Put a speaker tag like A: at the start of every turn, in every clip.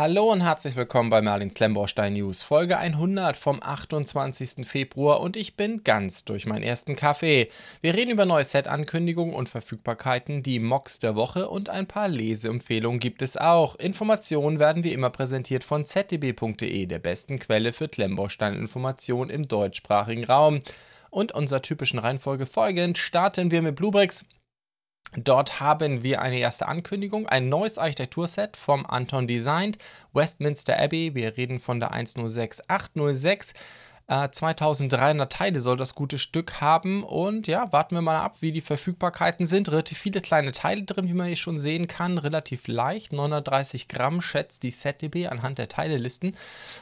A: Hallo und herzlich willkommen bei Merlins Lemborstein News, Folge 100 vom 28. Februar und ich bin ganz durch meinen ersten Kaffee. Wir reden über neue Set-Ankündigungen und Verfügbarkeiten, die Mocks der Woche und ein paar Leseempfehlungen gibt es auch. Informationen werden wie immer präsentiert von zdb.de, der besten Quelle für Klemmbaustein-Informationen im deutschsprachigen Raum. Und unserer typischen Reihenfolge folgend starten wir mit Bluebricks Dort haben wir eine erste Ankündigung, ein neues Architekturset vom Anton Designed, Westminster Abbey. Wir reden von der 106806. 2300 äh, Teile soll das gute Stück haben und ja, warten wir mal ab, wie die Verfügbarkeiten sind. Relativ viele kleine Teile drin, wie man hier schon sehen kann, relativ leicht, 930 Gramm schätzt die ZDB anhand der Teilelisten.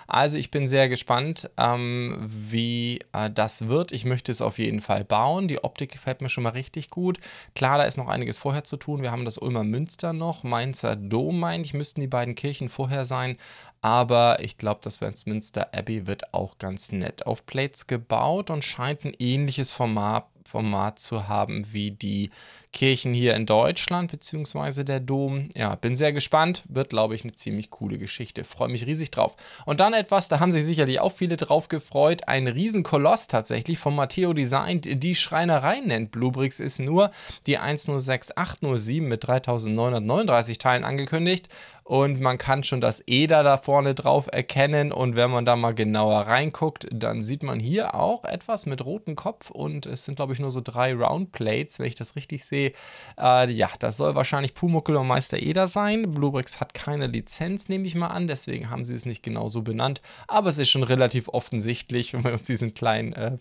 A: Also ich bin sehr gespannt, ähm, wie äh, das wird. Ich möchte es auf jeden Fall bauen. Die Optik gefällt mir schon mal richtig gut. Klar, da ist noch einiges vorher zu tun. Wir haben das Ulmer Münster noch, Mainzer Dom, meine ich, müssten die beiden Kirchen vorher sein. Aber ich glaube, das Westminster Abbey wird auch ganz nett auf Plates gebaut und scheint ein ähnliches Format, Format zu haben wie die Kirchen hier in Deutschland, beziehungsweise der Dom. Ja, bin sehr gespannt. Wird, glaube ich, eine ziemlich coole Geschichte. Freue mich riesig drauf. Und dann etwas, da haben sich sicherlich auch viele drauf gefreut. Ein Riesenkoloss tatsächlich von Matteo Design. Die Schreinerei nennt Bluebricks, ist nur die 106807 mit 3939 Teilen angekündigt und man kann schon das EDA da vorne drauf erkennen und wenn man da mal genauer reinguckt, dann sieht man hier auch etwas mit rotem Kopf und es sind glaube ich nur so drei Roundplates, wenn ich das richtig sehe. Äh, ja, das soll wahrscheinlich Pumuckel und Meister EDA sein. Bluebricks hat keine Lizenz, nehme ich mal an, deswegen haben sie es nicht genau so benannt, aber es ist schon relativ offensichtlich, wenn wir uns diesen kleinen äh,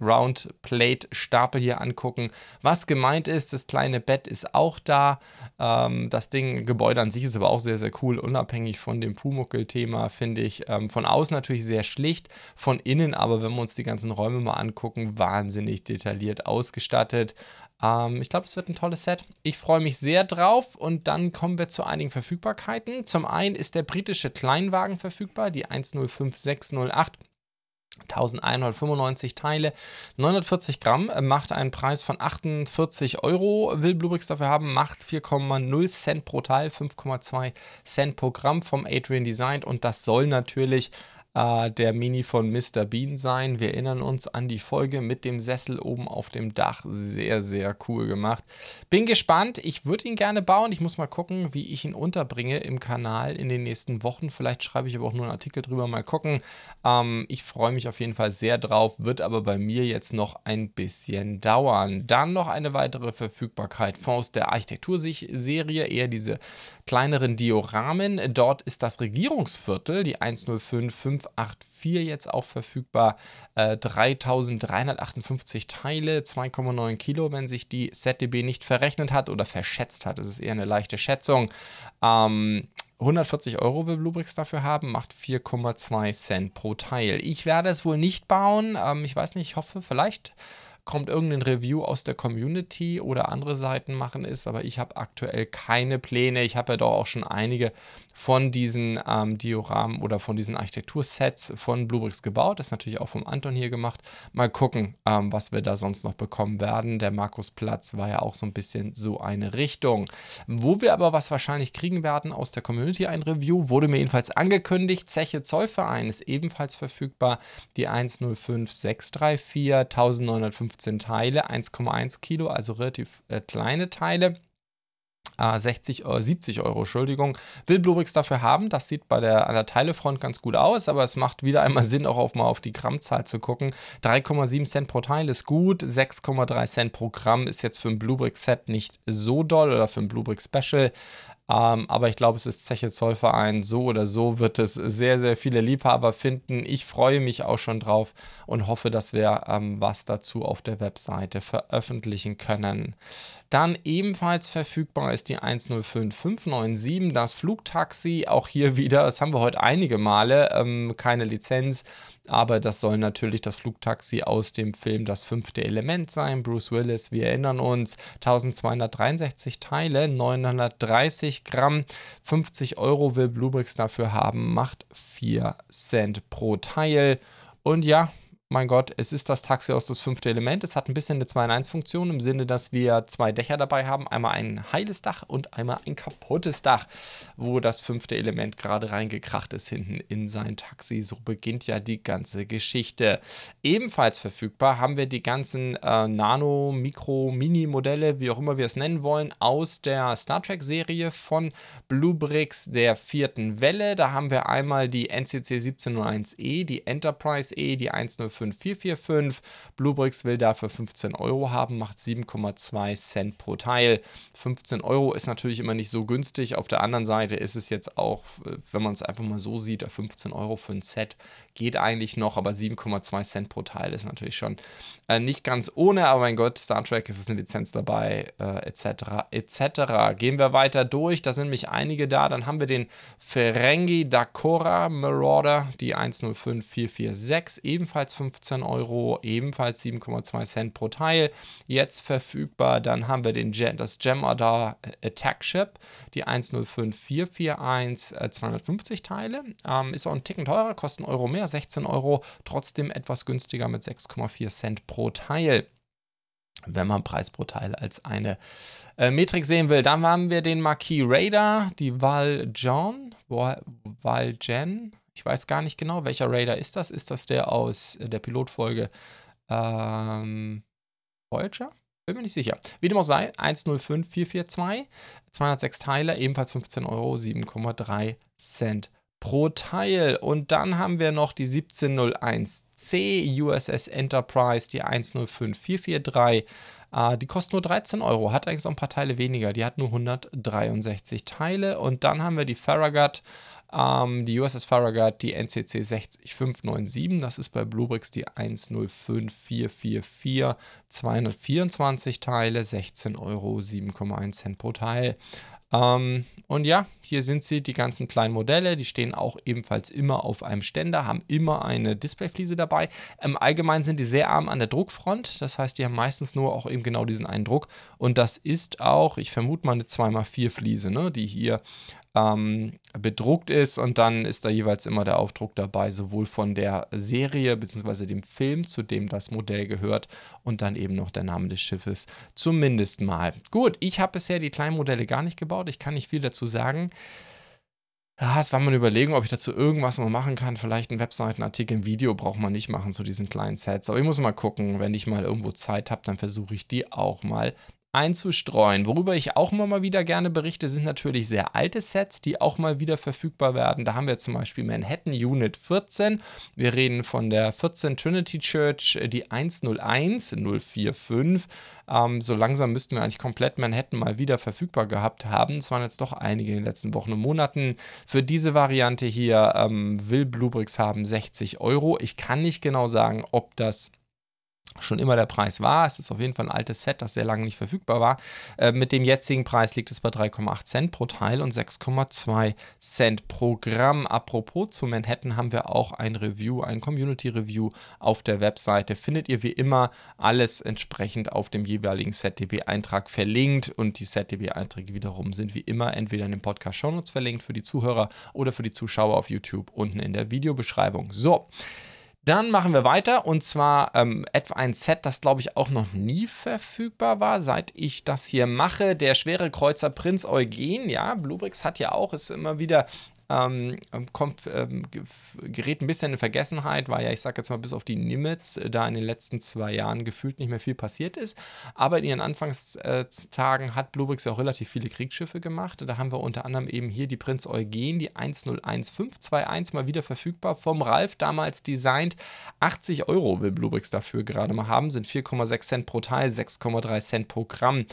A: Roundplate-Stapel hier angucken, was gemeint ist. Das kleine Bett ist auch da. Ähm, das Ding, Gebäude an sich ist aber auch sehr, sehr cool, unabhängig von dem Pumuckel-Thema, finde ich. Ähm, von außen natürlich sehr schlicht, von innen aber, wenn wir uns die ganzen Räume mal angucken, wahnsinnig detailliert ausgestattet. Ähm, ich glaube, es wird ein tolles Set. Ich freue mich sehr drauf und dann kommen wir zu einigen Verfügbarkeiten. Zum einen ist der britische Kleinwagen verfügbar, die 105608. 1195 Teile, 940 Gramm, äh, macht einen Preis von 48 Euro. Will Bluebricks dafür haben, macht 4,0 Cent pro Teil, 5,2 Cent pro Gramm vom Adrian Designed und das soll natürlich äh, der Mini von Mr. Bean sein. Wir erinnern uns an die Folge mit dem Sessel oben auf dem Dach. Sehr, sehr cool gemacht. Bin gespannt. Ich würde ihn gerne bauen. Ich muss mal gucken, wie ich ihn unterbringe im Kanal in den nächsten Wochen. Vielleicht schreibe ich aber auch nur einen Artikel drüber. Mal gucken. Ähm, ich freue mich auf jeden Fall sehr drauf. Wird aber bei mir jetzt noch ein bisschen dauern. Dann noch eine weitere Verfügbarkeit aus der Architekturserie. Eher diese kleineren Dioramen. Dort ist das Regierungsviertel, die 1055 584 jetzt auch verfügbar. Äh, 3358 Teile, 2,9 Kilo, wenn sich die ZDB nicht verrechnet hat oder verschätzt hat. Das ist eher eine leichte Schätzung. Ähm, 140 Euro will Bluebricks dafür haben, macht 4,2 Cent pro Teil. Ich werde es wohl nicht bauen. Ähm, ich weiß nicht, ich hoffe, vielleicht kommt irgendein Review aus der Community oder andere Seiten machen es, aber ich habe aktuell keine Pläne. Ich habe ja doch auch schon einige von diesen ähm, Dioramen oder von diesen Architektursets von Bluebricks gebaut. Das ist natürlich auch vom Anton hier gemacht. Mal gucken, ähm, was wir da sonst noch bekommen werden. Der Markusplatz war ja auch so ein bisschen so eine Richtung. Wo wir aber was wahrscheinlich kriegen werden aus der Community, ein Review, wurde mir jedenfalls angekündigt. Zeche Zollverein ist ebenfalls verfügbar. Die 105634, 1915 Teile, 1,1 Kilo, also relativ äh, kleine Teile. 60, äh, 70 Euro, Entschuldigung, will Bluebricks dafür haben. Das sieht bei der, an der Teilefront ganz gut aus, aber es macht wieder einmal Sinn, auch auf mal auf die Grammzahl zu gucken. 3,7 Cent pro Teil ist gut, 6,3 Cent pro Gramm ist jetzt für ein Bluebrick Set nicht so doll oder für ein Bluebrick Special. Ähm, aber ich glaube, es ist Zeche Zollverein. So oder so wird es sehr, sehr viele Liebhaber finden. Ich freue mich auch schon drauf und hoffe, dass wir ähm, was dazu auf der Webseite veröffentlichen können. Dann ebenfalls verfügbar ist die 105597, das Flugtaxi. Auch hier wieder, das haben wir heute einige Male, ähm, keine Lizenz. Aber das soll natürlich das Flugtaxi aus dem Film Das fünfte Element sein. Bruce Willis, wir erinnern uns, 1263 Teile, 930 Gramm, 50 Euro will Bluebricks dafür haben, macht 4 Cent pro Teil. Und ja, mein Gott, es ist das Taxi aus das fünfte Element. Es hat ein bisschen eine 2 in 1 Funktion im Sinne, dass wir zwei Dächer dabei haben. Einmal ein heiles Dach und einmal ein kaputtes Dach, wo das fünfte Element gerade reingekracht ist hinten in sein Taxi. So beginnt ja die ganze Geschichte. Ebenfalls verfügbar haben wir die ganzen äh, Nano, Mikro, Mini-Modelle, wie auch immer wir es nennen wollen, aus der Star Trek-Serie von Bluebricks der vierten Welle. Da haben wir einmal die NCC 1701E, die Enterprise E, die 105 5445. Bluebricks will dafür 15 Euro haben, macht 7,2 Cent pro Teil. 15 Euro ist natürlich immer nicht so günstig. Auf der anderen Seite ist es jetzt auch, wenn man es einfach mal so sieht, 15 Euro für ein Set geht eigentlich noch, aber 7,2 Cent pro Teil ist natürlich schon äh, nicht ganz ohne. Aber mein Gott, Star Trek, es ist eine Lizenz dabei, äh, etc. etc. Gehen wir weiter durch. Da sind nämlich einige da. Dann haben wir den Ferengi Dakora Marauder, die 105446, ebenfalls 15 Euro, ebenfalls 7,2 Cent pro Teil. Jetzt verfügbar. Dann haben wir den das Gemadar Attack Ship, die 105441, äh, 250 Teile. Ähm, ist auch ein Ticken teurer, kostet einen Euro mehr, 16 Euro. Trotzdem etwas günstiger mit 6,4 Cent pro Teil wenn man Preis pro Teil als eine äh, Metrik sehen will. Dann haben wir den Marquis Raider, die Valjean, Valjean, ich weiß gar nicht genau, welcher Raider ist das? Ist das der aus der Pilotfolge ähm, Voyager? Bin mir nicht sicher. Wie dem auch sei, 105442, 206 Teile, ebenfalls 15 Euro, 7,3 Cent pro Teil. Und dann haben wir noch die 1701C USS Enterprise, die 105443. Äh, die kostet nur 13 Euro, hat eigentlich so ein paar Teile weniger. Die hat nur 163 Teile. Und dann haben wir die Farragut ähm, die USS Farragut, die NCC 60597, das ist bei Bluebricks die 105444, 224 Teile, 16 Euro, 7,1 Cent pro Teil. Ähm, und ja, hier sind sie, die ganzen kleinen Modelle. Die stehen auch ebenfalls immer auf einem Ständer, haben immer eine Displayfliese dabei. Im Allgemeinen sind die sehr arm an der Druckfront. Das heißt, die haben meistens nur auch eben genau diesen einen Druck. Und das ist auch, ich vermute mal, eine 2x4 Fliese, ne, die hier ähm, bedruckt ist und dann ist da jeweils immer der Aufdruck dabei, sowohl von der Serie bzw. dem Film, zu dem das Modell gehört und dann eben noch der Name des Schiffes, zumindest mal. Gut, ich habe bisher die kleinen Modelle gar nicht gebaut, ich kann nicht viel dazu sagen. Ja, es war mal eine Überlegung, ob ich dazu irgendwas noch machen kann. Vielleicht einen Webseitenartikel, ein Video braucht man nicht machen zu diesen kleinen Sets. Aber ich muss mal gucken, wenn ich mal irgendwo Zeit habe, dann versuche ich die auch mal einzustreuen. Worüber ich auch immer mal wieder gerne berichte, sind natürlich sehr alte Sets, die auch mal wieder verfügbar werden. Da haben wir zum Beispiel Manhattan Unit 14. Wir reden von der 14 Trinity Church, die 101 045. Ähm, so langsam müssten wir eigentlich komplett Manhattan mal wieder verfügbar gehabt haben. Es waren jetzt doch einige in den letzten Wochen und Monaten. Für diese Variante hier ähm, will Bluebricks haben 60 Euro. Ich kann nicht genau sagen, ob das schon immer der Preis war. Es ist auf jeden Fall ein altes Set, das sehr lange nicht verfügbar war. Äh, mit dem jetzigen Preis liegt es bei 3,8 Cent pro Teil und 6,2 Cent pro Gramm. Apropos zu Manhattan haben wir auch ein Review, ein Community-Review auf der Webseite. Findet ihr wie immer alles entsprechend auf dem jeweiligen ZDB-Eintrag verlinkt und die ZDB-Einträge wiederum sind wie immer entweder in den Podcast-Shownotes verlinkt für die Zuhörer oder für die Zuschauer auf YouTube unten in der Videobeschreibung. So. Dann machen wir weiter und zwar ähm, etwa ein Set, das glaube ich auch noch nie verfügbar war, seit ich das hier mache. Der schwere Kreuzer Prinz Eugen, ja, Bluebricks hat ja auch, ist immer wieder ähm, kommt, ähm, gerät ein bisschen in Vergessenheit, weil ja, ich sage jetzt mal, bis auf die Nimitz äh, da in den letzten zwei Jahren gefühlt nicht mehr viel passiert ist. Aber in ihren Anfangstagen hat Bluebricks ja auch relativ viele Kriegsschiffe gemacht. Da haben wir unter anderem eben hier die Prinz Eugen, die 101521 mal wieder verfügbar vom Ralf, damals designt. 80 Euro will Bluebricks dafür gerade mal haben, sind 4,6 Cent pro Teil, 6,3 Cent pro Gramm.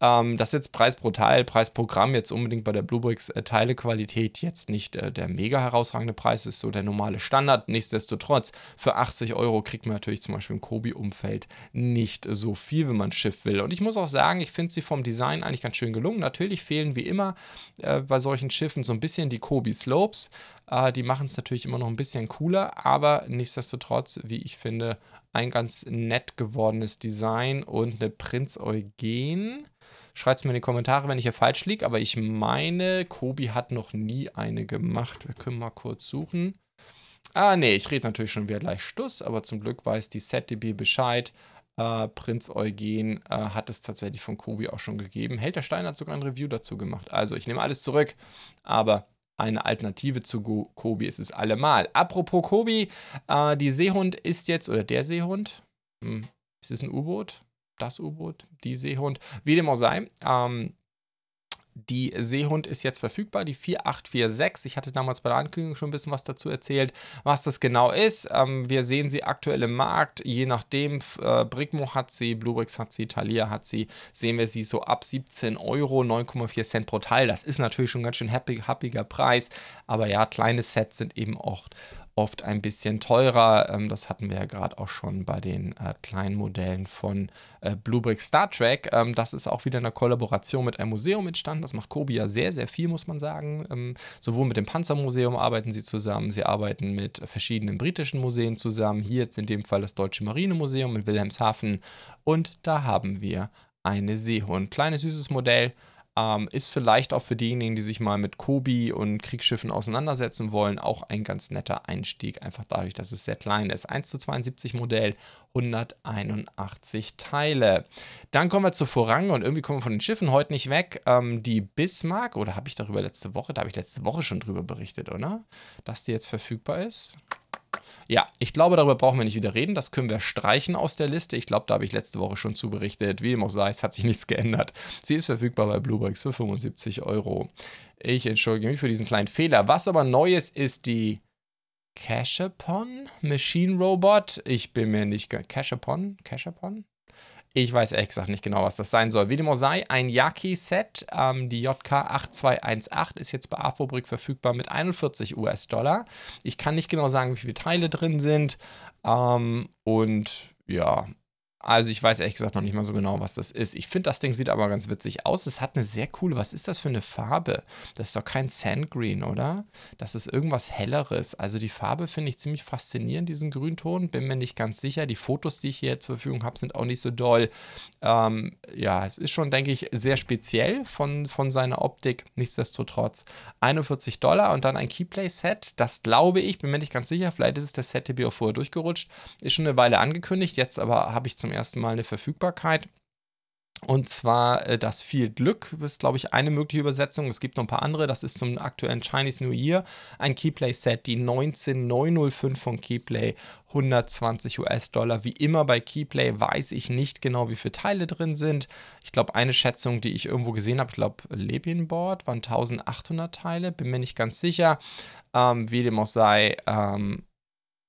A: Ähm, das ist jetzt Preis pro Teil, Preis pro Gramm jetzt unbedingt bei der Bluebricks äh, Teilequalität jetzt nicht äh, der mega herausragende Preis, ist so der normale Standard. Nichtsdestotrotz, für 80 Euro kriegt man natürlich zum Beispiel im Kobi-Umfeld nicht so viel, wenn man ein Schiff will. Und ich muss auch sagen, ich finde sie vom Design eigentlich ganz schön gelungen. Natürlich fehlen wie immer äh, bei solchen Schiffen so ein bisschen die Kobi Slopes. Äh, die machen es natürlich immer noch ein bisschen cooler, aber nichtsdestotrotz, wie ich finde, ein ganz nett gewordenes Design und eine Prinz Eugen Schreibt es mir in die Kommentare, wenn ich hier falsch liege. Aber ich meine, Kobi hat noch nie eine gemacht. Wir können mal kurz suchen. Ah, nee, ich rede natürlich schon wieder gleich Stuss, aber zum Glück weiß die ZDB Bescheid. Äh, Prinz Eugen äh, hat es tatsächlich von Kobi auch schon gegeben. Helter Stein hat sogar ein Review dazu gemacht. Also, ich nehme alles zurück, aber eine Alternative zu Go Kobi ist es allemal. Apropos Kobi, äh, die Seehund ist jetzt, oder der Seehund, hm, ist es ein U-Boot? Das U-Boot? Die Seehund? Wie dem auch sei, ähm, die Seehund ist jetzt verfügbar, die 4846. Ich hatte damals bei der Ankündigung schon ein bisschen was dazu erzählt, was das genau ist. Ähm, wir sehen sie aktuell im Markt, je nachdem, äh, Brigmo hat sie, Bluebricks hat sie, Thalia hat sie, sehen wir sie so ab 17 Euro, 9,4 Cent pro Teil. Das ist natürlich schon ein ganz schön happy, happiger Preis, aber ja, kleine Sets sind eben auch oft ein bisschen teurer. Ähm, das hatten wir ja gerade auch schon bei den äh, kleinen Modellen von äh, Bluebrick Star Trek. Ähm, das ist auch wieder eine Kollaboration mit einem Museum entstanden. Das macht Kobi ja sehr, sehr viel, muss man sagen. Ähm, sowohl mit dem Panzermuseum arbeiten sie zusammen, sie arbeiten mit verschiedenen britischen Museen zusammen. Hier jetzt in dem Fall das Deutsche Marinemuseum in Wilhelmshaven. Und da haben wir eine Seehund. Kleines, süßes Modell ähm, ist vielleicht auch für diejenigen, die sich mal mit Kobi und Kriegsschiffen auseinandersetzen wollen, auch ein ganz netter Einstieg, einfach dadurch, dass es sehr klein ist. 1 zu 72 Modell, 181 Teile. Dann kommen wir zu Vorrang und irgendwie kommen wir von den Schiffen heute nicht weg. Ähm, die Bismarck, oder habe ich darüber letzte Woche, da habe ich letzte Woche schon drüber berichtet, oder? Dass die jetzt verfügbar ist. Ja, ich glaube, darüber brauchen wir nicht wieder reden. Das können wir streichen aus der Liste. Ich glaube, da habe ich letzte Woche schon zu berichtet. Wie dem auch sei, es hat sich nichts geändert. Sie ist verfügbar bei Bluebricks für 75 Euro. Ich entschuldige mich für diesen kleinen Fehler. Was aber neu ist, ist die Cashapon Machine Robot. Ich bin mir nicht... Cashapon? Cashapon? Ich weiß ehrlich gesagt nicht genau, was das sein soll. Wie dem auch sei, ein Yaki-Set, ähm, die JK8218 ist jetzt bei Afrobrick verfügbar mit 41 US-Dollar. Ich kann nicht genau sagen, wie viele Teile drin sind. Ähm, und ja, also ich weiß ehrlich gesagt noch nicht mal so genau, was das ist. Ich finde, das Ding sieht aber ganz witzig aus. Es hat eine sehr coole, was ist das für eine Farbe? Das ist doch kein Sandgreen, oder? Das ist irgendwas Helleres. Also die Farbe finde ich ziemlich faszinierend, diesen Grünton. Bin mir nicht ganz sicher. Die Fotos, die ich hier zur Verfügung habe, sind auch nicht so doll. Ähm, ja, es ist schon, denke ich, sehr speziell von, von seiner Optik. Nichtsdestotrotz 41 Dollar und dann ein Keyplay-Set. Das glaube ich, bin mir nicht ganz sicher. Vielleicht ist es der Set auch vorher durchgerutscht. Ist schon eine Weile angekündigt. Jetzt aber habe ich zum ersten Mal eine Verfügbarkeit. Und zwar äh, das viel Glück ist, glaube ich, eine mögliche Übersetzung. Es gibt noch ein paar andere. Das ist zum aktuellen Chinese New Year ein Keyplay-Set, die 19905 von Keyplay, 120 US-Dollar. Wie immer bei Keyplay weiß ich nicht genau, wie viele Teile drin sind. Ich glaube, eine Schätzung, die ich irgendwo gesehen habe, ich glaube, Lebienboard waren 1800 Teile, bin mir nicht ganz sicher. Ähm, wie dem auch sei, ähm,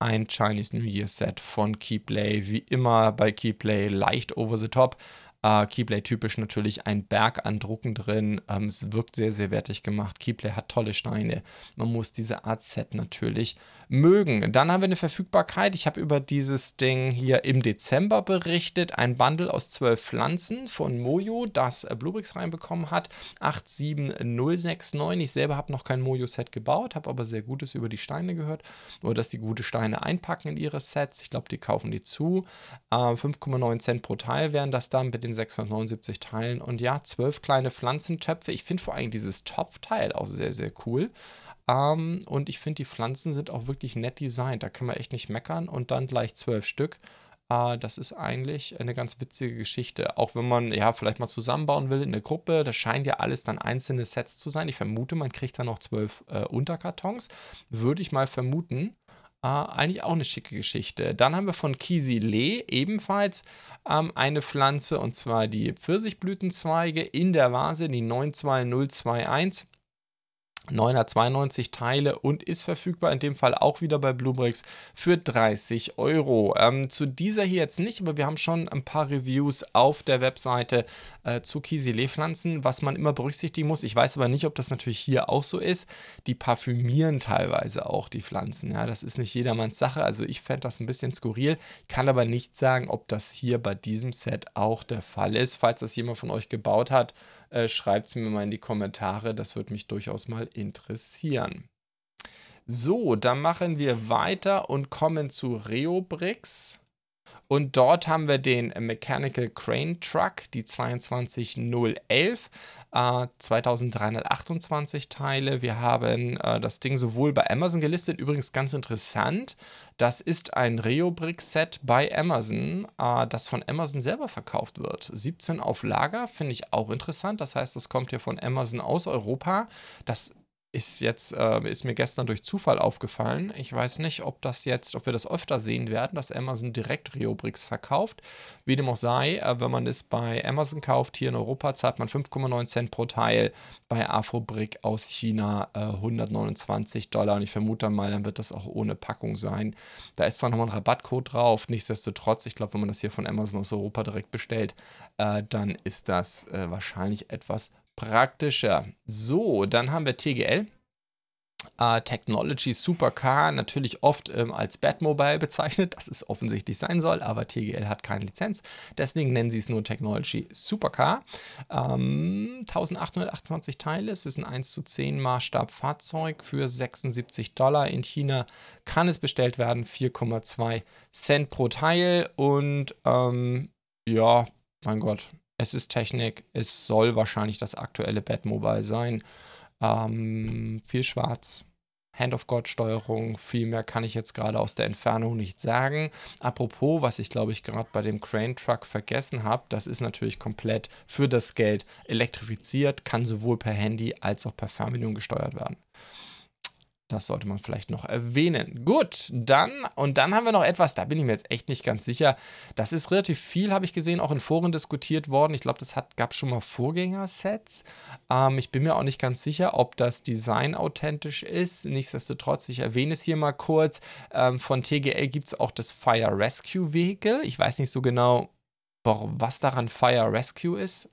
A: ein Chinese New Year Set von Keyplay. Wie immer bei Keyplay leicht over the top. Äh, Keyplay typisch natürlich ein Berg an Drucken drin. Ähm, es wirkt sehr, sehr wertig gemacht. Keyplay hat tolle Steine. Man muss diese Art Set natürlich mögen. Dann haben wir eine Verfügbarkeit. Ich habe über dieses Ding hier im Dezember berichtet. Ein Bundle aus zwölf Pflanzen von Mojo, das äh, Bluebricks reinbekommen hat. 87069. Ich selber habe noch kein Mojo-Set gebaut, habe aber sehr Gutes über die Steine gehört. Oder dass die gute Steine einpacken in ihre Sets. Ich glaube, die kaufen die zu. Äh, 5,9 Cent pro Teil wären das dann mit den 679 Teilen. Und ja, zwölf kleine Pflanzentöpfe. Ich finde vor allem dieses Topfteil auch sehr, sehr cool. Ähm, und ich finde, die Pflanzen sind auch wirklich nett designt. Da kann man echt nicht meckern. Und dann gleich zwölf Stück. Äh, das ist eigentlich eine ganz witzige Geschichte. Auch wenn man ja vielleicht mal zusammenbauen will in der Gruppe, das scheint ja alles dann einzelne Sets zu sein. Ich vermute, man kriegt dann noch zwölf äh, Unterkartons. Würde ich mal vermuten. Äh, eigentlich auch eine schicke Geschichte. Dann haben wir von Kisi Lee ebenfalls ähm, eine Pflanze und zwar die Pfirsichblütenzweige in der Vase, die 92021. 992 Teile und ist verfügbar, in dem Fall auch wieder bei Bluebricks für 30 Euro. Ähm, zu dieser hier jetzt nicht, aber wir haben schon ein paar Reviews auf der Webseite äh, zu Kisilee-Pflanzen, was man immer berücksichtigen muss. Ich weiß aber nicht, ob das natürlich hier auch so ist. Die parfümieren teilweise auch die Pflanzen. Ja, das ist nicht jedermanns Sache. Also ich fände das ein bisschen skurril, kann aber nicht sagen, ob das hier bei diesem Set auch der Fall ist. Falls das jemand von euch gebaut hat, äh, schreibt es mir mal in die Kommentare. Das würde mich durchaus mal interessieren. So, dann machen wir weiter und kommen zu Reobrix. Und dort haben wir den Mechanical Crane Truck, die 22011, äh, 2328 Teile. Wir haben äh, das Ding sowohl bei Amazon gelistet, übrigens ganz interessant. Das ist ein Reobrick-Set bei Amazon, äh, das von Amazon selber verkauft wird. 17 auf Lager, finde ich auch interessant. Das heißt, das kommt hier von Amazon aus Europa. Das ist jetzt, äh, ist mir gestern durch Zufall aufgefallen. Ich weiß nicht, ob das jetzt, ob wir das öfter sehen werden, dass Amazon direkt Reobricks verkauft. Wie dem auch sei, äh, wenn man es bei Amazon kauft, hier in Europa zahlt man 5,9 Cent pro Teil, bei Afrobrick aus China äh, 129 Dollar und ich vermute mal, dann wird das auch ohne Packung sein. Da ist zwar nochmal ein Rabattcode drauf, nichtsdestotrotz, ich glaube, wenn man das hier von Amazon aus Europa direkt bestellt, äh, dann ist das äh, wahrscheinlich etwas praktischer. So, dann haben wir TGL. Uh, äh, Technology Supercar, natürlich oft ähm, als Batmobile bezeichnet, das es offensichtlich sein soll, aber TGL hat keine Lizenz. Deswegen nennen sie es nur Technology Supercar. Ähm, 1828 Teile, es ist ein 1 zu 10 Maßstab Fahrzeug für 76 Dollar. In China kann es bestellt werden, 4,2 Cent pro Teil. Und ähm, ja, mein Gott, es ist Technik, es soll wahrscheinlich das aktuelle Batmobile sein. Ähm, viel schwarz, Hand-of-God-Steuerung, viel mehr kann ich jetzt gerade aus der Entfernung nicht sagen. Apropos, was ich glaube ich gerade bei dem Crane Truck vergessen habe, das ist natürlich komplett für das Geld elektrifiziert, kann sowohl per Handy als auch per Fernbedienung gesteuert werden. Das sollte man vielleicht noch erwähnen. Gut, dann, und dann haben wir noch etwas, da bin ich mir jetzt echt nicht ganz sicher. Das ist relativ viel, habe ich gesehen, auch in Foren diskutiert worden. Ich glaube, das gab schon mal Vorgängersets. Ähm, ich bin mir auch nicht ganz sicher, ob das Design authentisch ist. Nichtsdestotrotz, ich erwähne es hier mal kurz. Ähm, von TGL gibt es auch das Fire Rescue Vehicle. Ich weiß nicht so genau, was daran Fire Rescue ist.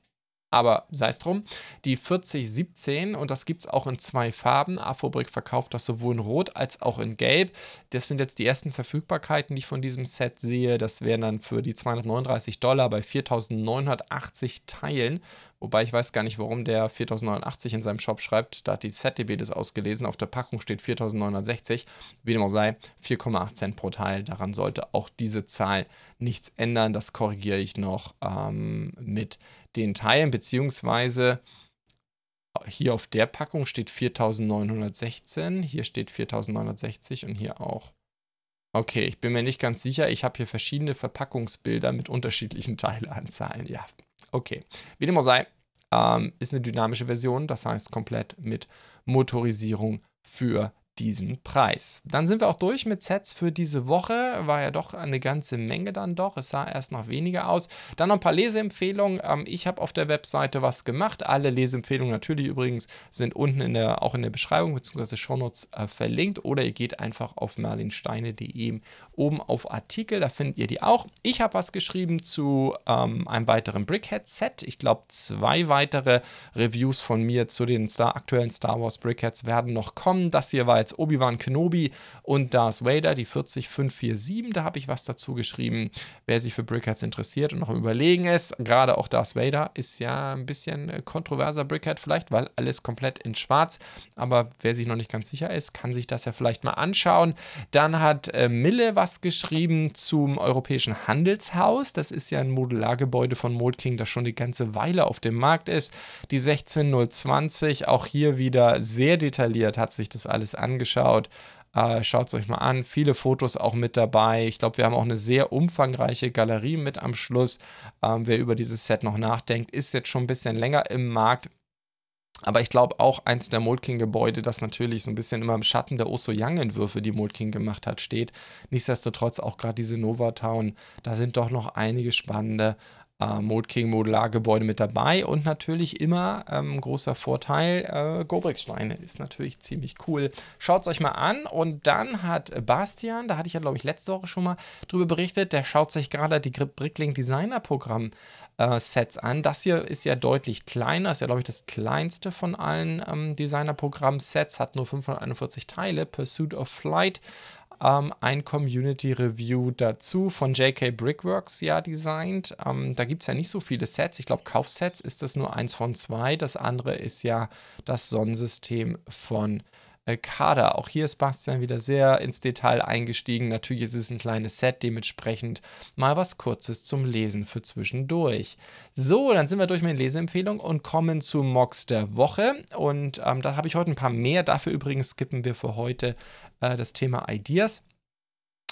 A: Aber sei es drum. Die 4017 und das gibt es auch in zwei Farben. Afrobrick verkauft das sowohl in Rot als auch in Gelb. Das sind jetzt die ersten Verfügbarkeiten, die ich von diesem Set sehe. Das wären dann für die 239 Dollar bei 4980 Teilen. Wobei ich weiß gar nicht, warum der 4089 in seinem Shop schreibt. Da hat die ZDB das ausgelesen. Auf der Packung steht 4960. Wie dem auch sei, 4,8 Cent pro Teil. Daran sollte auch diese Zahl nichts ändern. Das korrigiere ich noch ähm, mit den Teilen, beziehungsweise hier auf der Packung steht 4916, hier steht 4960 und hier auch. Okay, ich bin mir nicht ganz sicher. Ich habe hier verschiedene Verpackungsbilder mit unterschiedlichen Teileanzahlen. Ja, okay. Wie dem auch sei, ähm, ist eine dynamische Version, das heißt komplett mit Motorisierung für diesen Preis. Dann sind wir auch durch mit Sets für diese Woche. War ja doch eine ganze Menge dann doch. Es sah erst noch weniger aus. Dann noch ein paar Leseempfehlungen. Ähm, ich habe auf der Webseite was gemacht. Alle Leseempfehlungen natürlich übrigens sind unten in der, auch in der Beschreibung bzw. Shownotes äh, verlinkt. Oder ihr geht einfach auf merlinsteine.de oben auf Artikel. Da findet ihr die auch. Ich habe was geschrieben zu ähm, einem weiteren Brickhead-Set. Ich glaube, zwei weitere Reviews von mir zu den Star aktuellen Star Wars Brickheads werden noch kommen. Das hier war jetzt Obi-Wan Kenobi und Darth Vader, die 40547. Da habe ich was dazu geschrieben. Wer sich für Brickheads interessiert und noch überlegen ist, gerade auch Darth Vader ist ja ein bisschen äh, kontroverser Brickhead vielleicht, weil alles komplett in schwarz. Aber wer sich noch nicht ganz sicher ist, kann sich das ja vielleicht mal anschauen. Dann hat äh, Mille was geschrieben zum Europäischen Handelshaus. Das ist ja ein Modulargebäude von Mold King, das schon eine ganze Weile auf dem Markt ist. Die 16020, auch hier wieder sehr detailliert hat sich das alles angeschaut angeschaut. Äh, Schaut es euch mal an. Viele Fotos auch mit dabei. Ich glaube, wir haben auch eine sehr umfangreiche Galerie mit am Schluss. Ähm, wer über dieses Set noch nachdenkt, ist jetzt schon ein bisschen länger im Markt. Aber ich glaube auch eins der Moldking-Gebäude, das natürlich so ein bisschen immer im Schatten der Oso Young-Entwürfe, die Moldking gemacht hat, steht. Nichtsdestotrotz auch gerade diese Nova Town, da sind doch noch einige spannende äh, Mode King Modulargebäude mit dabei und natürlich immer ähm, großer Vorteil, äh, Gobrix-Steine ist natürlich ziemlich cool. Schaut es euch mal an und dann hat Bastian, da hatte ich ja glaube ich letzte Woche schon mal drüber berichtet, der schaut sich gerade die Bricklink Designer Programm äh, Sets an. Das hier ist ja deutlich kleiner, ist ja glaube ich das kleinste von allen ähm, Designer Programm Sets, hat nur 541 Teile, Pursuit of Flight ähm, ein Community Review dazu von JK Brickworks ja designt. Ähm, da gibt es ja nicht so viele Sets. Ich glaube, Kaufsets ist das nur eins von zwei. Das andere ist ja das Sonnensystem von äh, Kader. Auch hier ist Bastian wieder sehr ins Detail eingestiegen. Natürlich ist es ein kleines Set, dementsprechend mal was Kurzes zum Lesen für zwischendurch. So, dann sind wir durch mit den Leseempfehlungen und kommen zu Mox der Woche. Und ähm, da habe ich heute ein paar mehr. Dafür übrigens skippen wir für heute äh, das Thema Ideas.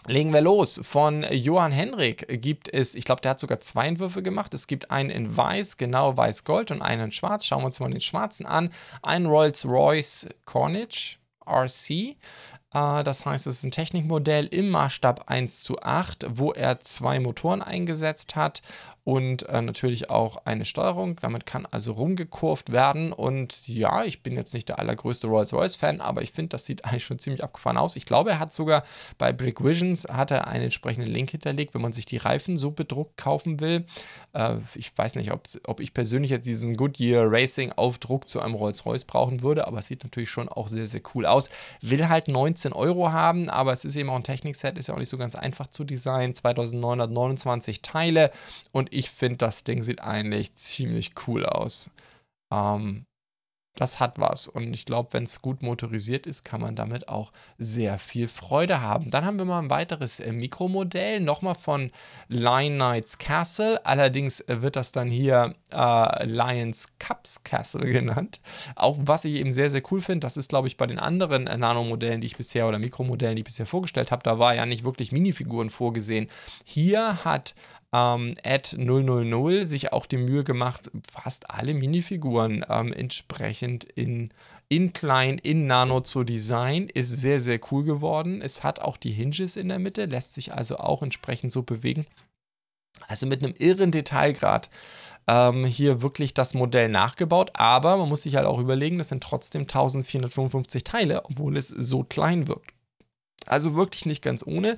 A: Legen wir los. Von Johann Henrik gibt es, ich glaube, der hat sogar zwei Entwürfe gemacht. Es gibt einen in weiß, genau weiß-gold und einen in schwarz. Schauen wir uns mal den schwarzen an. Ein Rolls-Royce Corniche RC. Äh, das heißt, es ist ein Technikmodell im Maßstab 1 zu 8, wo er zwei Motoren eingesetzt hat und äh, natürlich auch eine Steuerung. Damit kann also rumgekurvt werden. Und ja, ich bin jetzt nicht der allergrößte Rolls-Royce-Fan, aber ich finde, das sieht eigentlich schon ziemlich abgefahren aus. Ich glaube, er hat sogar bei Brick Visions hat er einen entsprechenden Link hinterlegt, wenn man sich die Reifen so bedruckt kaufen will. Äh, ich weiß nicht, ob, ob ich persönlich jetzt diesen Goodyear Racing-Aufdruck zu einem Rolls-Royce brauchen würde, aber es sieht natürlich schon auch sehr, sehr cool aus. Will halt 19 Euro haben, aber es ist eben auch ein Technikset, ist ja auch nicht so ganz einfach zu designen. 2929 Teile und ich finde, das Ding sieht eigentlich ziemlich cool aus. Ähm, das hat was. Und ich glaube, wenn es gut motorisiert ist, kann man damit auch sehr viel Freude haben. Dann haben wir mal ein weiteres äh, Mikromodell, nochmal von Lion Knights Castle. Allerdings äh, wird das dann hier äh, Lions Cups Castle genannt. Auch was ich eben sehr, sehr cool finde, das ist, glaube ich, bei den anderen äh, Nanomodellen, die ich bisher oder Mikromodellen, die ich bisher vorgestellt habe, da war ja nicht wirklich Minifiguren vorgesehen. Hier hat ähm, Ad 000 sich auch die Mühe gemacht, fast alle Minifiguren ähm, entsprechend in, in klein, in Nano zu designen. Ist sehr, sehr cool geworden. Es hat auch die Hinges in der Mitte, lässt sich also auch entsprechend so bewegen. Also mit einem irren Detailgrad ähm, hier wirklich das Modell nachgebaut, aber man muss sich halt auch überlegen, das sind trotzdem 1455 Teile, obwohl es so klein wirkt. Also wirklich nicht ganz ohne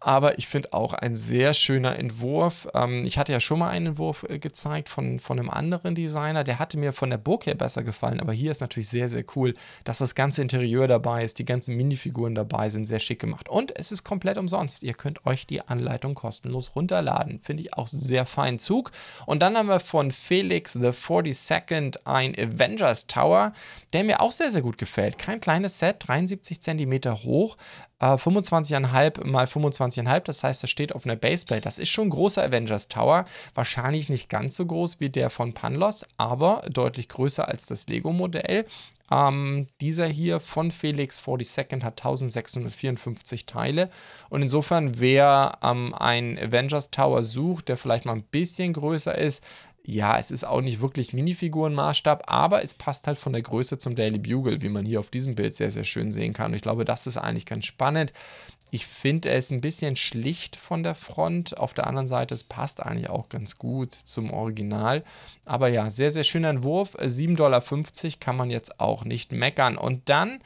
A: aber ich finde auch ein sehr schöner Entwurf. Ähm, ich hatte ja schon mal einen Entwurf äh, gezeigt von, von einem anderen Designer, der hatte mir von der Burg her besser gefallen, aber hier ist natürlich sehr, sehr cool, dass das ganze Interieur dabei ist, die ganzen Minifiguren dabei sind, sehr schick gemacht. Und es ist komplett umsonst. Ihr könnt euch die Anleitung kostenlos runterladen. Finde ich auch sehr fein Zug. Und dann haben wir von Felix the 42nd ein Avengers Tower, der mir auch sehr, sehr gut gefällt. Kein kleines Set, 73 cm hoch, äh, 25,5 mal 25,5, das heißt, das steht auf einer Baseplate. Das ist schon ein großer Avengers Tower. Wahrscheinlich nicht ganz so groß wie der von Panlos, aber deutlich größer als das Lego-Modell. Ähm, dieser hier von Felix 42nd hat 1654 Teile. Und insofern, wer ähm, einen Avengers Tower sucht, der vielleicht mal ein bisschen größer ist, ja, es ist auch nicht wirklich Minifigurenmaßstab, aber es passt halt von der Größe zum Daily Bugle, wie man hier auf diesem Bild sehr, sehr schön sehen kann. Und ich glaube, das ist eigentlich ganz spannend. Ich finde, er ist ein bisschen schlicht von der Front. Auf der anderen Seite, es passt eigentlich auch ganz gut zum Original. Aber ja, sehr, sehr schöner Entwurf. 7,50 Dollar kann man jetzt auch nicht meckern. Und dann,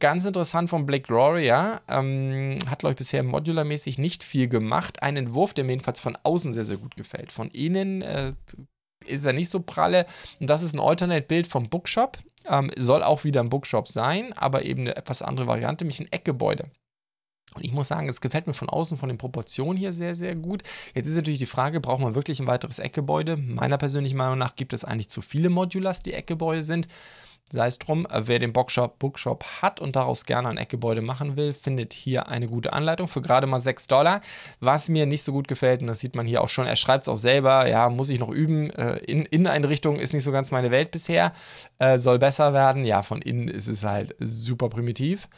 A: ganz interessant von Black Gloria, ähm, hat, glaube ich, bisher modularmäßig nicht viel gemacht. Ein Entwurf, der mir jedenfalls von außen sehr, sehr gut gefällt. Von innen äh, ist er nicht so pralle. Und das ist ein Alternate-Bild vom Bookshop. Ähm, soll auch wieder ein Bookshop sein, aber eben eine etwas andere Variante, nämlich ein Eckgebäude. Und ich muss sagen, es gefällt mir von außen, von den Proportionen hier sehr, sehr gut. Jetzt ist natürlich die Frage, braucht man wirklich ein weiteres Eckgebäude? Meiner persönlichen Meinung nach gibt es eigentlich zu viele Modulars, die Eckgebäude sind. Sei es drum, äh, wer den Bookshop, Bookshop hat und daraus gerne ein Eckgebäude machen will, findet hier eine gute Anleitung für gerade mal 6 Dollar. Was mir nicht so gut gefällt, und das sieht man hier auch schon, er schreibt es auch selber, ja, muss ich noch üben. Äh, in Inneneinrichtung ist nicht so ganz meine Welt bisher, äh, soll besser werden. Ja, von innen ist es halt super primitiv.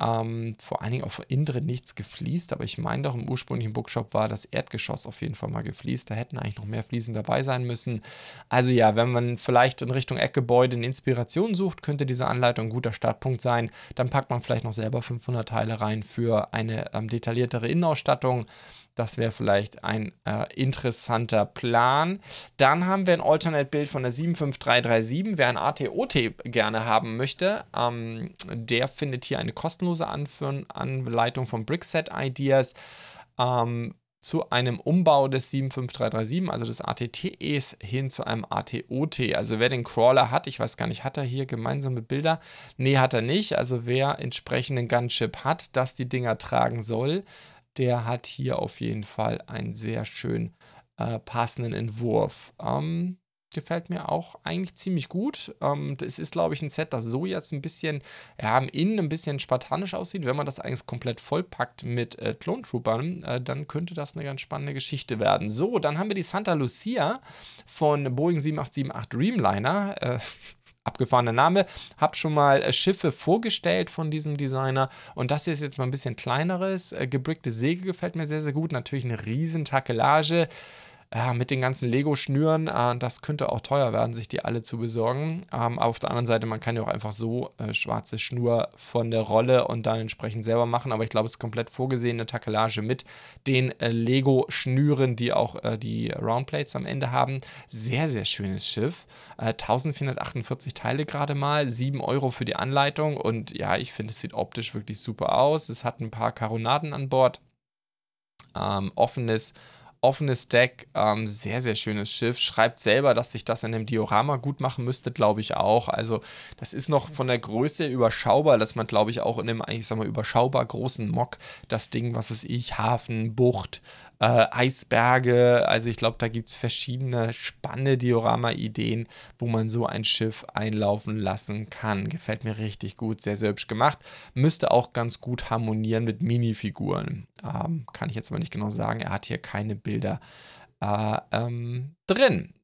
A: Ähm, vor allen Dingen innen drin nichts gefliest, aber ich meine doch, im ursprünglichen Bookshop war das Erdgeschoss auf jeden Fall mal gefliest. Da hätten eigentlich noch mehr Fliesen dabei sein müssen. Also ja, wenn man vielleicht in Richtung Eckgebäude eine Inspiration sucht, könnte diese Anleitung ein guter Startpunkt sein. Dann packt man vielleicht noch selber 500 Teile rein für eine ähm, detailliertere Innenausstattung. Das wäre vielleicht ein äh, interessanter Plan. Dann haben wir ein Alternate-Bild von der 75337. Wer ein ATOT gerne haben möchte, ähm, der findet hier eine kostenlose Anführen Anleitung von Brickset Ideas. Ähm, zu einem Umbau des 75337, also des ATTEs, hin zu einem ATOT. Also wer den Crawler hat, ich weiß gar nicht, hat er hier gemeinsame Bilder? Nee, hat er nicht. Also wer entsprechenden Gunship hat, das die Dinger tragen soll, der hat hier auf jeden Fall einen sehr schön äh, passenden Entwurf. Ähm, gefällt mir auch eigentlich ziemlich gut. Ähm, das ist, glaube ich, ein Set, das so jetzt ein bisschen, ja, im Innen ein bisschen spartanisch aussieht. Wenn man das eigentlich komplett vollpackt mit äh, Clone Troopern, äh, dann könnte das eine ganz spannende Geschichte werden. So, dann haben wir die Santa Lucia von Boeing 7878 Dreamliner. Äh, abgefahrener Name. Hab schon mal äh, Schiffe vorgestellt von diesem Designer und das hier ist jetzt mal ein bisschen kleineres. Äh, gebrickte Säge gefällt mir sehr, sehr gut. Natürlich eine riesen Takelage ja, mit den ganzen Lego-Schnüren, äh, das könnte auch teuer werden, sich die alle zu besorgen. Ähm, auf der anderen Seite, man kann ja auch einfach so äh, schwarze Schnur von der Rolle und dann entsprechend selber machen. Aber ich glaube, es ist komplett vorgesehene Takelage mit den äh, Lego-Schnüren, die auch äh, die Roundplates am Ende haben. Sehr, sehr schönes Schiff. 1448 äh, Teile gerade mal, 7 Euro für die Anleitung. Und ja, ich finde, es sieht optisch wirklich super aus. Es hat ein paar Karonaden an Bord. Ähm, offenes offenes Deck, ähm, sehr, sehr schönes Schiff. Schreibt selber, dass sich das in einem Diorama gut machen müsste, glaube ich auch. Also, das ist noch von der Größe überschaubar, dass man, glaube ich, auch in einem, eigentlich, sag mal, überschaubar großen Mock das Ding, was es ich, Hafen, Bucht, äh, Eisberge. Also ich glaube, da gibt es verschiedene spannende Diorama-Ideen, wo man so ein Schiff einlaufen lassen kann. Gefällt mir richtig gut, sehr, sehr hübsch gemacht. Müsste auch ganz gut harmonieren mit Minifiguren. Ähm, kann ich jetzt aber nicht genau sagen. Er hat hier keine Bilder äh, ähm, drin.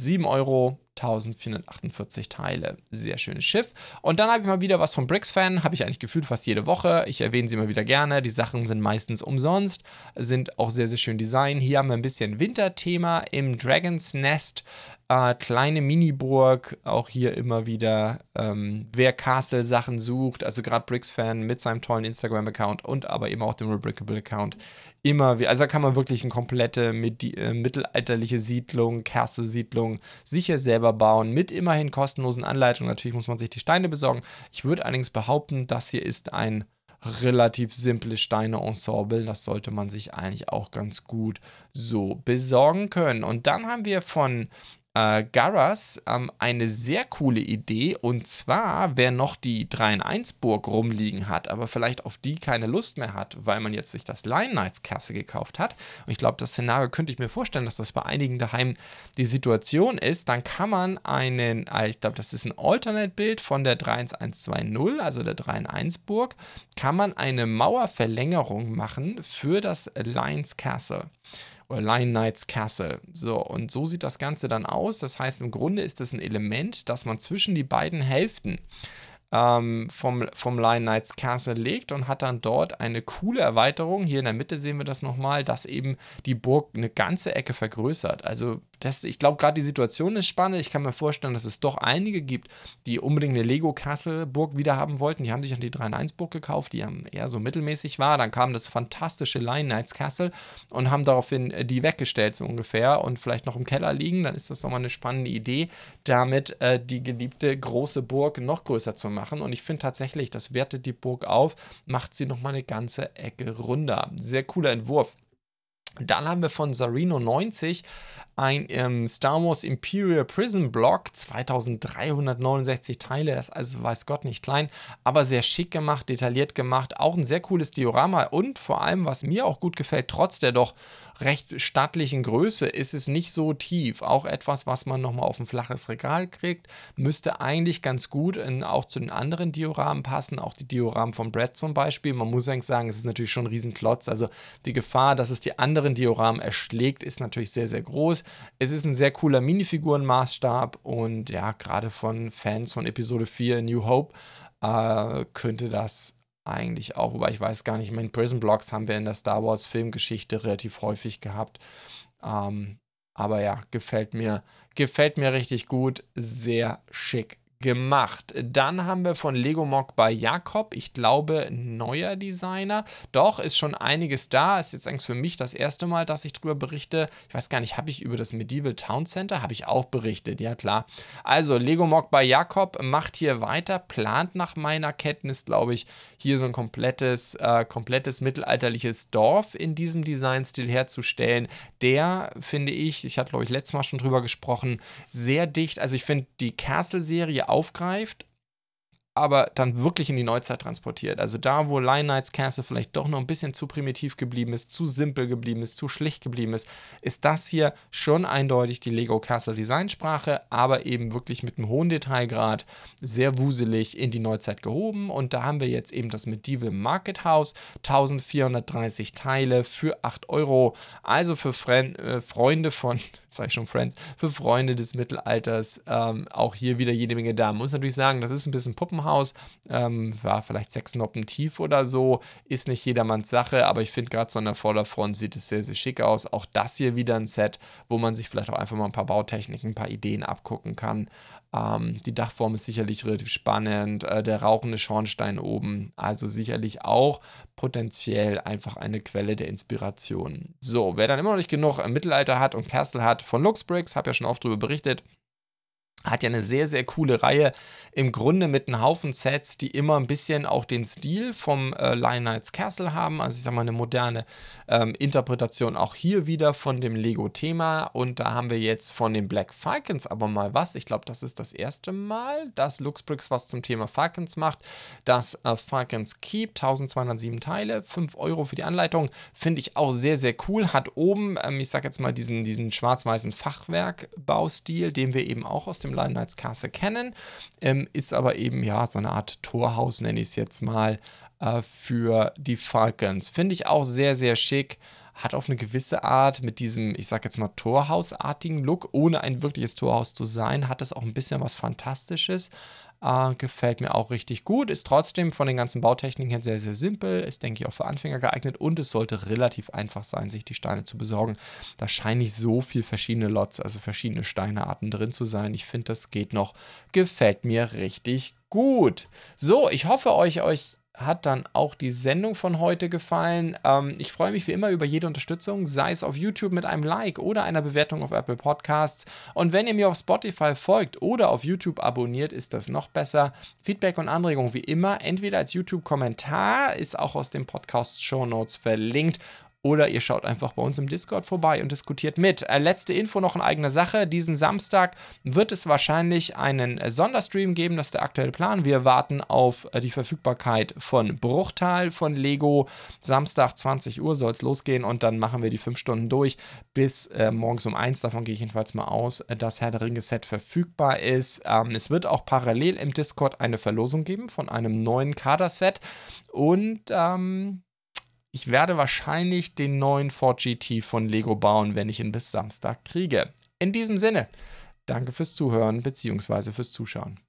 A: 7 Euro, 1448 Teile. Sehr schönes Schiff. Und dann habe ich mal wieder was vom Bricks-Fan. Habe ich eigentlich gefühlt fast jede Woche. Ich erwähne sie immer wieder gerne. Die Sachen sind meistens umsonst, sind auch sehr, sehr schön Design. Hier haben wir ein bisschen Winterthema im Dragon's Nest. Äh, kleine Miniburg, auch hier immer wieder, ähm, wer Castle-Sachen sucht, also gerade Bricks-Fan mit seinem tollen Instagram-Account und aber eben auch dem Rebrickable-Account, immer, also da kann man wirklich eine komplette Medi äh, mittelalterliche Siedlung, Castle-Siedlung sicher selber bauen, mit immerhin kostenlosen Anleitungen. Natürlich muss man sich die Steine besorgen. Ich würde allerdings behaupten, das hier ist ein relativ simples Steine-Ensemble. Das sollte man sich eigentlich auch ganz gut so besorgen können. Und dann haben wir von äh, Garras ähm, eine sehr coole Idee. Und zwar, wer noch die 3 in 1 Burg rumliegen hat, aber vielleicht auf die keine Lust mehr hat, weil man jetzt sich das Lion Knights Kasse gekauft hat. Und ich glaube, das Szenario könnte ich mir vorstellen, dass das bei einigen daheim die Situation ist. Dann kann man einen, äh, ich glaube, das ist ein Alternate-Bild von der 31120, also der 3 in 1 Burg, kann man eine Mauerverlängerung machen für das Lions Castle Lion Knights Castle. So, und so sieht das Ganze dann aus. Das heißt, im Grunde ist es ein Element, das man zwischen die beiden Hälften ähm, vom, vom Lion Knights Castle legt und hat dann dort eine coole Erweiterung. Hier in der Mitte sehen wir das nochmal, dass eben die Burg eine ganze Ecke vergrößert. Also das, ich glaube, gerade die Situation ist spannend. Ich kann mir vorstellen, dass es doch einige gibt, die unbedingt eine Lego Castle Burg wieder haben wollten. Die haben sich an die 3 in 1 Burg gekauft, die eher so mittelmäßig war. Dann kam das fantastische Lion Knights Castle und haben daraufhin äh, die weggestellt, so ungefähr, und vielleicht noch im Keller liegen. Dann ist das nochmal eine spannende Idee, damit äh, die geliebte große Burg noch größer zu machen. Und ich finde tatsächlich, das wertet die Burg auf, macht sie nochmal eine ganze Ecke runder. Sehr cooler Entwurf. Dann haben wir von Sarino 90 ein ähm, Star Wars Imperial Prison Block, 2369 Teile, das ist also weiß Gott nicht klein, aber sehr schick gemacht, detailliert gemacht, auch ein sehr cooles Diorama und vor allem, was mir auch gut gefällt, trotz der doch recht stattlichen Größe ist es nicht so tief. Auch etwas, was man nochmal auf ein flaches Regal kriegt, müsste eigentlich ganz gut in, auch zu den anderen Dioramen passen. Auch die Dioramen von Brad zum Beispiel. Man muss eigentlich sagen, es ist natürlich schon ein Riesenklotz. Also die Gefahr, dass es die anderen Dioramen erschlägt, ist natürlich sehr, sehr groß. Es ist ein sehr cooler Minifigurenmaßstab und ja, gerade von Fans von Episode 4 New Hope äh, könnte das eigentlich auch, wobei ich weiß gar nicht, meine Prison Blocks haben wir in der Star Wars Filmgeschichte relativ häufig gehabt. Ähm, aber ja, gefällt mir, gefällt mir richtig gut, sehr schick gemacht. Dann haben wir von Lego Mock bei Jakob, ich glaube, neuer Designer. Doch, ist schon einiges da. Ist jetzt eigentlich für mich das erste Mal, dass ich darüber berichte. Ich weiß gar nicht, habe ich über das Medieval Town Center, habe ich auch berichtet, ja klar. Also, Lego Mock bei Jakob macht hier weiter, plant nach meiner Kenntnis, glaube ich, hier so ein komplettes, äh, komplettes mittelalterliches Dorf in diesem Designstil herzustellen. Der, finde ich, ich hatte, glaube ich, letztes Mal schon drüber gesprochen, sehr dicht. Also, ich finde die Castle-Serie aufgreift aber dann wirklich in die Neuzeit transportiert. Also da, wo Lion Knights Castle vielleicht doch noch ein bisschen zu primitiv geblieben ist, zu simpel geblieben ist, zu schlicht geblieben ist, ist das hier schon eindeutig die Lego Castle Designsprache, aber eben wirklich mit einem hohen Detailgrad, sehr wuselig in die Neuzeit gehoben. Und da haben wir jetzt eben das Medieval Market House, 1430 Teile für 8 Euro. Also für Fre äh, Freunde von, sag ich schon Friends, für Freunde des Mittelalters ähm, auch hier wieder jede Menge da. Muss natürlich sagen, das ist ein bisschen Puppen Treppenhaus. Ähm, war vielleicht sechs Noppen tief oder so. Ist nicht jedermanns Sache, aber ich finde gerade so an der Vorderfront sieht es sehr, sehr schick aus. Auch das hier wieder ein Set, wo man sich vielleicht auch einfach mal ein paar Bautechniken, ein paar Ideen abgucken kann. Ähm, die Dachform ist sicherlich relativ spannend. Äh, der rauchende Schornstein oben, also sicherlich auch potenziell einfach eine Quelle der Inspiration. So, wer dann immer noch nicht genug Mittelalter hat und Castle hat von Luxbricks, habe ja schon oft darüber berichtet, hat ja eine sehr, sehr coole Reihe. Im Grunde mit einem Haufen Sets, die immer ein bisschen auch den Stil vom äh, Lion Knights Castle haben. Also ich sag mal eine moderne ähm, Interpretation auch hier wieder von dem Lego-Thema. Und da haben wir jetzt von den Black Falcons aber mal was. Ich glaube, das ist das erste Mal, dass Luxbricks was zum Thema Falcons macht. Das äh, Falcons Keep, 1207 Teile, 5 Euro für die Anleitung. Finde ich auch sehr, sehr cool. Hat oben, ähm, ich sag jetzt mal, diesen, diesen schwarz-weißen Fachwerkbaustil, den wir eben auch aus dem Lion Knights Castle kennen. Ähm, ist aber eben ja so eine Art Torhaus, nenne ich es jetzt mal, äh, für die Falcons. Finde ich auch sehr, sehr schick hat auf eine gewisse Art mit diesem, ich sag jetzt mal, Torhausartigen Look, ohne ein wirkliches Torhaus zu sein, hat es auch ein bisschen was Fantastisches. Äh, gefällt mir auch richtig gut. Ist trotzdem von den ganzen Bautechniken her sehr, sehr simpel. Ist, denke ich, auch für Anfänger geeignet und es sollte relativ einfach sein, sich die Steine zu besorgen. Da scheinen nicht so viel verschiedene Lots, also verschiedene Steinearten drin zu sein. Ich finde, das geht noch. Gefällt mir richtig gut. So, ich hoffe, euch, euch hat dann auch die Sendung von heute gefallen. Ähm, ich freue mich wie immer über jede Unterstützung, sei es auf YouTube mit einem Like oder einer Bewertung auf Apple Podcasts. Und wenn ihr mir auf Spotify folgt oder auf YouTube abonniert, ist das noch besser. Feedback und Anregungen wie immer, entweder als YouTube-Kommentar, ist auch aus dem Podcast Show Notes verlinkt oder ihr schaut einfach bei uns im Discord vorbei und diskutiert mit. Äh, letzte Info noch in eigener Sache. Diesen Samstag wird es wahrscheinlich einen äh, Sonderstream geben. Das ist der aktuelle Plan. Wir warten auf äh, die Verfügbarkeit von Bruchtal von Lego. Samstag 20 Uhr soll es losgehen und dann machen wir die 5 Stunden durch bis äh, morgens um 1. Davon gehe ich jedenfalls mal aus, äh, dass Herr der Ringe Set verfügbar ist. Ähm, es wird auch parallel im Discord eine Verlosung geben von einem neuen Kaderset und ähm, ich werde wahrscheinlich den neuen Ford GT von Lego bauen, wenn ich ihn bis Samstag kriege. In diesem Sinne, danke fürs Zuhören bzw. fürs Zuschauen.